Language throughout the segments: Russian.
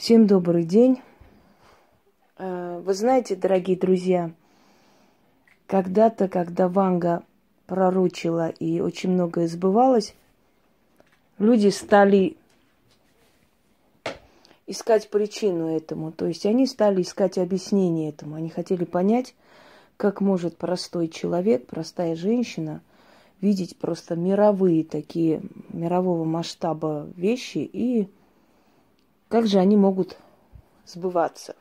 Всем добрый день. Э, вы знаете, дорогие друзья, когда-то, когда Ванга пророчила и очень многое сбывалось, люди стали искать причину этому. То есть они стали искать объяснение этому. Они хотели понять, как может простой человек, простая женщина видеть просто мировые такие, мирового масштаба вещи и как же они могут сбываться?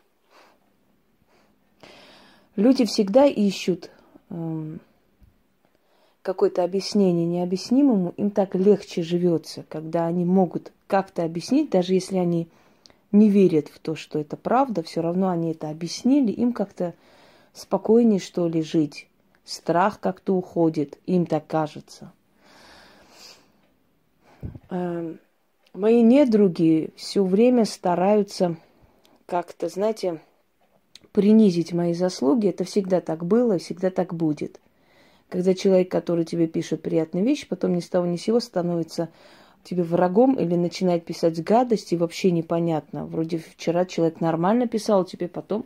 Люди всегда ищут э, какое-то объяснение необъяснимому, им так легче живется, когда они могут как-то объяснить, даже если они не верят в то, что это правда, все равно они это объяснили, им как-то спокойнее, что ли, жить. Страх как-то уходит, им так кажется. Эм, мои недруги все время стараются как-то, знаете, принизить мои заслуги. Это всегда так было, всегда так будет. Когда человек, который тебе пишет приятные вещи, потом ни с того ни с сего становится тебе врагом или начинает писать гадости, вообще непонятно. Вроде вчера человек нормально писал тебе, потом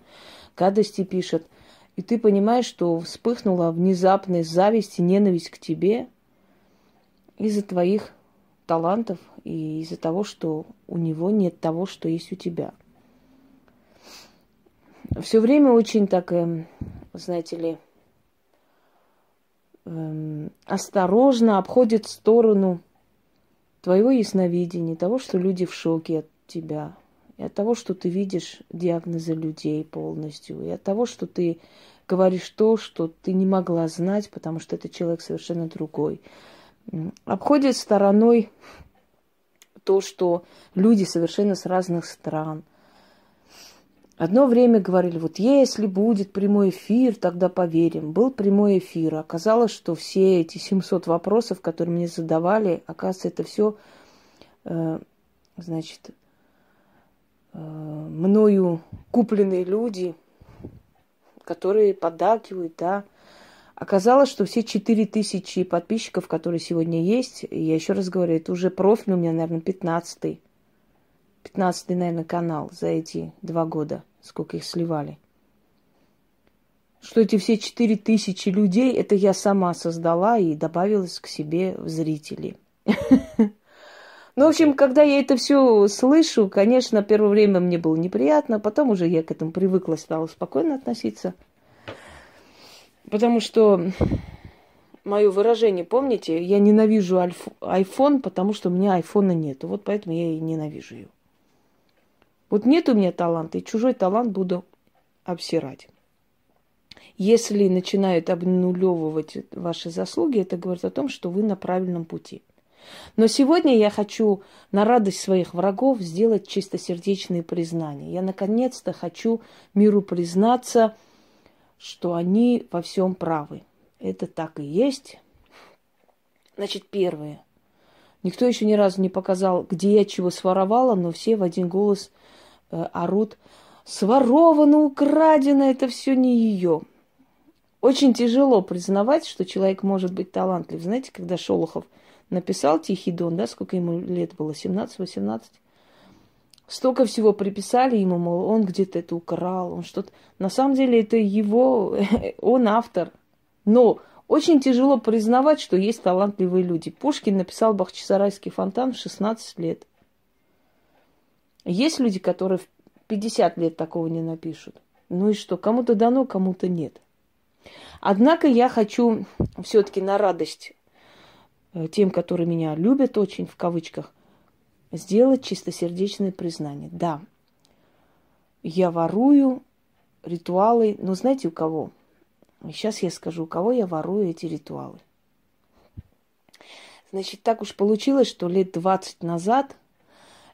гадости пишет. И ты понимаешь, что вспыхнула внезапная зависть и ненависть к тебе из-за твоих талантов и из-за того, что у него нет того, что есть у тебя. Все время очень так, эм, знаете ли, эм, осторожно обходит сторону твоего ясновидения, того, что люди в шоке от тебя, и от того, что ты видишь диагнозы людей полностью, и от того, что ты говоришь то, что ты не могла знать, потому что это человек совершенно другой. Обходит стороной то, что люди совершенно с разных стран. Одно время говорили, вот если будет прямой эфир, тогда поверим. Был прямой эфир. Оказалось, что все эти 700 вопросов, которые мне задавали, оказывается, это все, э, значит, э, мною купленные люди, которые поддакивают, да, Оказалось, что все 4000 подписчиков, которые сегодня есть, я еще раз говорю, это уже профиль у меня, наверное, 15-й. 15-й, наверное, канал за эти два года, сколько их сливали. Что эти все 4000 людей, это я сама создала и добавилась к себе в зрители. Ну, в общем, когда я это все слышу, конечно, первое время мне было неприятно, потом уже я к этому привыкла, стала спокойно относиться – Потому что мое выражение, помните, я ненавижу iPhone, потому что у меня айфона нет. Вот поэтому я и ненавижу ее. Вот нет у меня таланта, и чужой талант буду обсирать. Если начинают обнулевывать ваши заслуги, это говорит о том, что вы на правильном пути. Но сегодня я хочу на радость своих врагов сделать чистосердечные признания. Я наконец-то хочу миру признаться – что они во всем правы. Это так и есть. Значит, первое. Никто еще ни разу не показал, где я чего своровала, но все в один голос э, орут. Своровано, украдено, это все не ее. Очень тяжело признавать, что человек может быть талантлив. Знаете, когда Шолохов написал «Тихий дон», да, сколько ему лет было, 17-18, Столько всего приписали ему, мол, он где-то это украл, он что-то... На самом деле это его, он автор. Но очень тяжело признавать, что есть талантливые люди. Пушкин написал Бахчисарайский фонтан в 16 лет. Есть люди, которые в 50 лет такого не напишут. Ну и что, кому-то дано, кому-то нет. Однако я хочу все-таки на радость э, тем, которые меня любят очень, в кавычках – сделать чистосердечное признание. Да, я ворую ритуалы, но знаете у кого? Сейчас я скажу, у кого я ворую эти ритуалы. Значит, так уж получилось, что лет 20 назад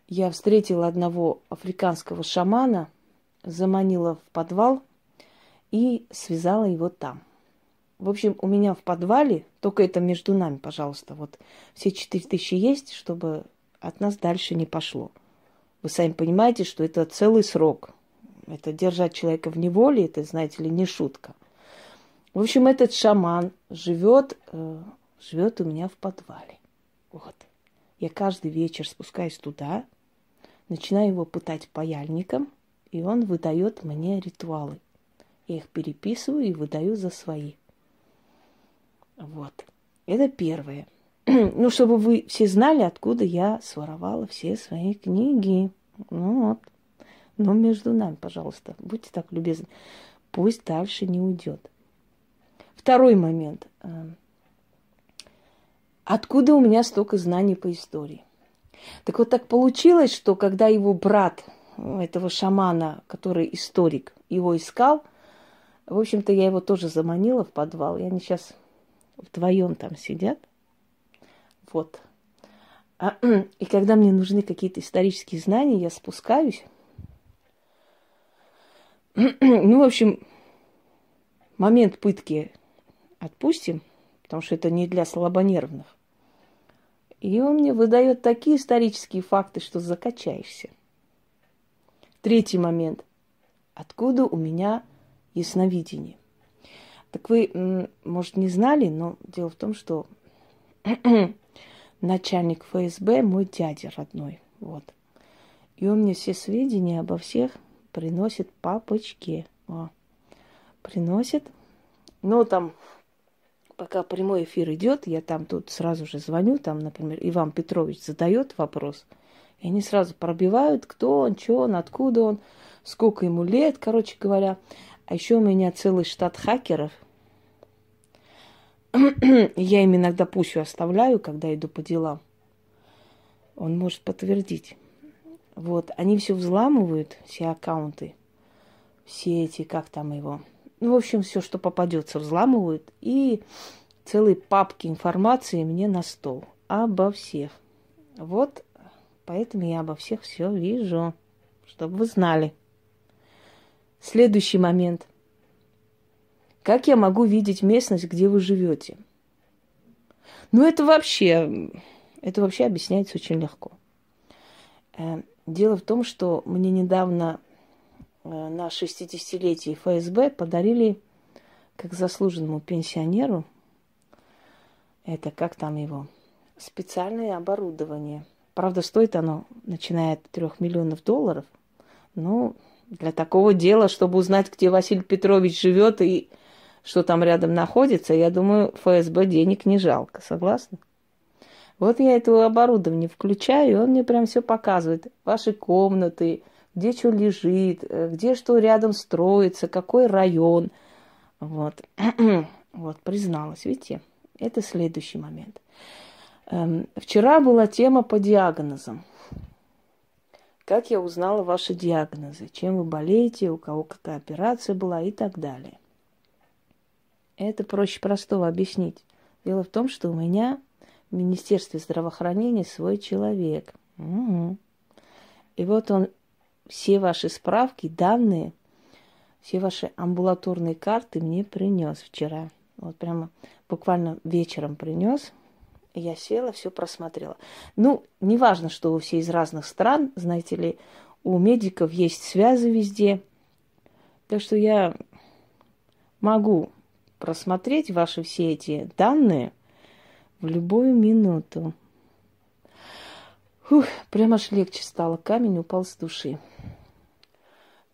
я встретила одного африканского шамана, заманила в подвал и связала его там. В общем, у меня в подвале, только это между нами, пожалуйста, вот все четыре тысячи есть, чтобы от нас дальше не пошло. Вы сами понимаете, что это целый срок. Это держать человека в неволе, это, знаете ли, не шутка. В общем, этот шаман живет, э, живет у меня в подвале. Вот. Я каждый вечер спускаюсь туда, начинаю его пытать паяльником, и он выдает мне ритуалы. Я их переписываю и выдаю за свои. Вот. Это первое. ну, чтобы вы все знали, откуда я своровала все свои книги. Ну вот. Но между нами, пожалуйста, будьте так любезны. Пусть дальше не уйдет. Второй момент. Э, откуда у меня столько знаний по истории? Так вот так получилось, что когда его брат, этого шамана, который историк, его искал, в общем-то, я его тоже заманила в подвал, и они сейчас вдвоем там сидят. Вот. А, и когда мне нужны какие-то исторические знания, я спускаюсь. Ну, в общем, момент пытки отпустим, потому что это не для слабонервных. И он мне выдает такие исторические факты, что закачаешься. Третий момент. Откуда у меня ясновидение? Так вы, может, не знали, но дело в том, что начальник ФСБ мой дядя родной. Вот. И он мне все сведения обо всех приносит папочке. О. Приносит. Ну, там, пока прямой эфир идет, я там тут сразу же звоню, там, например, Иван Петрович задает вопрос, и они сразу пробивают, кто он, что он, откуда он, сколько ему лет, короче говоря. А еще у меня целый штат хакеров – я им иногда пущу оставляю, когда иду по делам. Он может подтвердить. Вот, они все взламывают, все аккаунты, все эти, как там его. Ну, в общем, все, что попадется, взламывают. И целые папки информации мне на стол. Обо всех. Вот, поэтому я обо всех все вижу, чтобы вы знали. Следующий момент – как я могу видеть местность, где вы живете? Ну, это вообще, это вообще объясняется очень легко. Э, дело в том, что мне недавно э, на 60-летие ФСБ подарили как заслуженному пенсионеру, это как там его, специальное оборудование. Правда, стоит оно, начиная от трех миллионов долларов. Но для такого дела, чтобы узнать, где Василий Петрович живет и что там рядом находится, я думаю, ФСБ денег не жалко. Согласны? Вот я этого оборудования включаю, и он мне прям все показывает. Ваши комнаты, где что лежит, э, где что рядом строится, какой район. Вот. вот, призналась, видите? Это следующий момент. Эм, вчера была тема по диагнозам. Как я узнала ваши диагнозы, чем вы болеете, у кого какая операция была и так далее. Это проще простого объяснить. Дело в том, что у меня в Министерстве здравоохранения свой человек. Угу. И вот он все ваши справки, данные, все ваши амбулаторные карты мне принес вчера. Вот прямо буквально вечером принес. Я села, все просмотрела. Ну, неважно, что вы все из разных стран, знаете ли, у медиков есть связи везде. Так что я могу просмотреть ваши все эти данные в любую минуту. Фух, прямо аж легче стало, камень упал с души.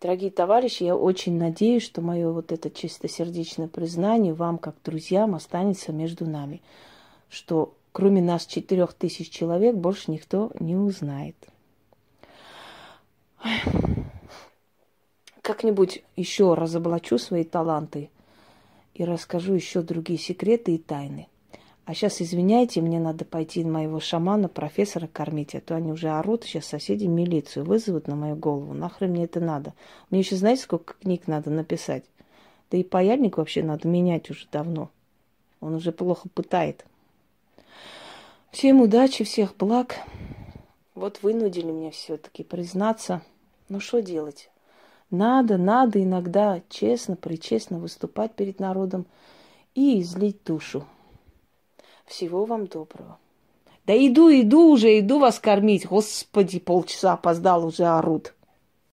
Дорогие товарищи, я очень надеюсь, что мое вот это чистосердечное признание вам, как друзьям, останется между нами. Что кроме нас четырех тысяч человек больше никто не узнает. Как-нибудь еще разоблачу свои таланты и расскажу еще другие секреты и тайны. А сейчас, извиняйте, мне надо пойти моего шамана, профессора кормить, а то они уже орут, сейчас соседи милицию вызовут на мою голову. Нахрен мне это надо? Мне еще, знаете, сколько книг надо написать? Да и паяльник вообще надо менять уже давно. Он уже плохо пытает. Всем удачи, всех благ. Вот вынудили меня все-таки признаться. Ну что делать? Надо, надо иногда честно, причестно выступать перед народом и излить душу. Всего вам доброго. Да иду, иду уже, иду вас кормить. Господи, полчаса опоздал, уже орут.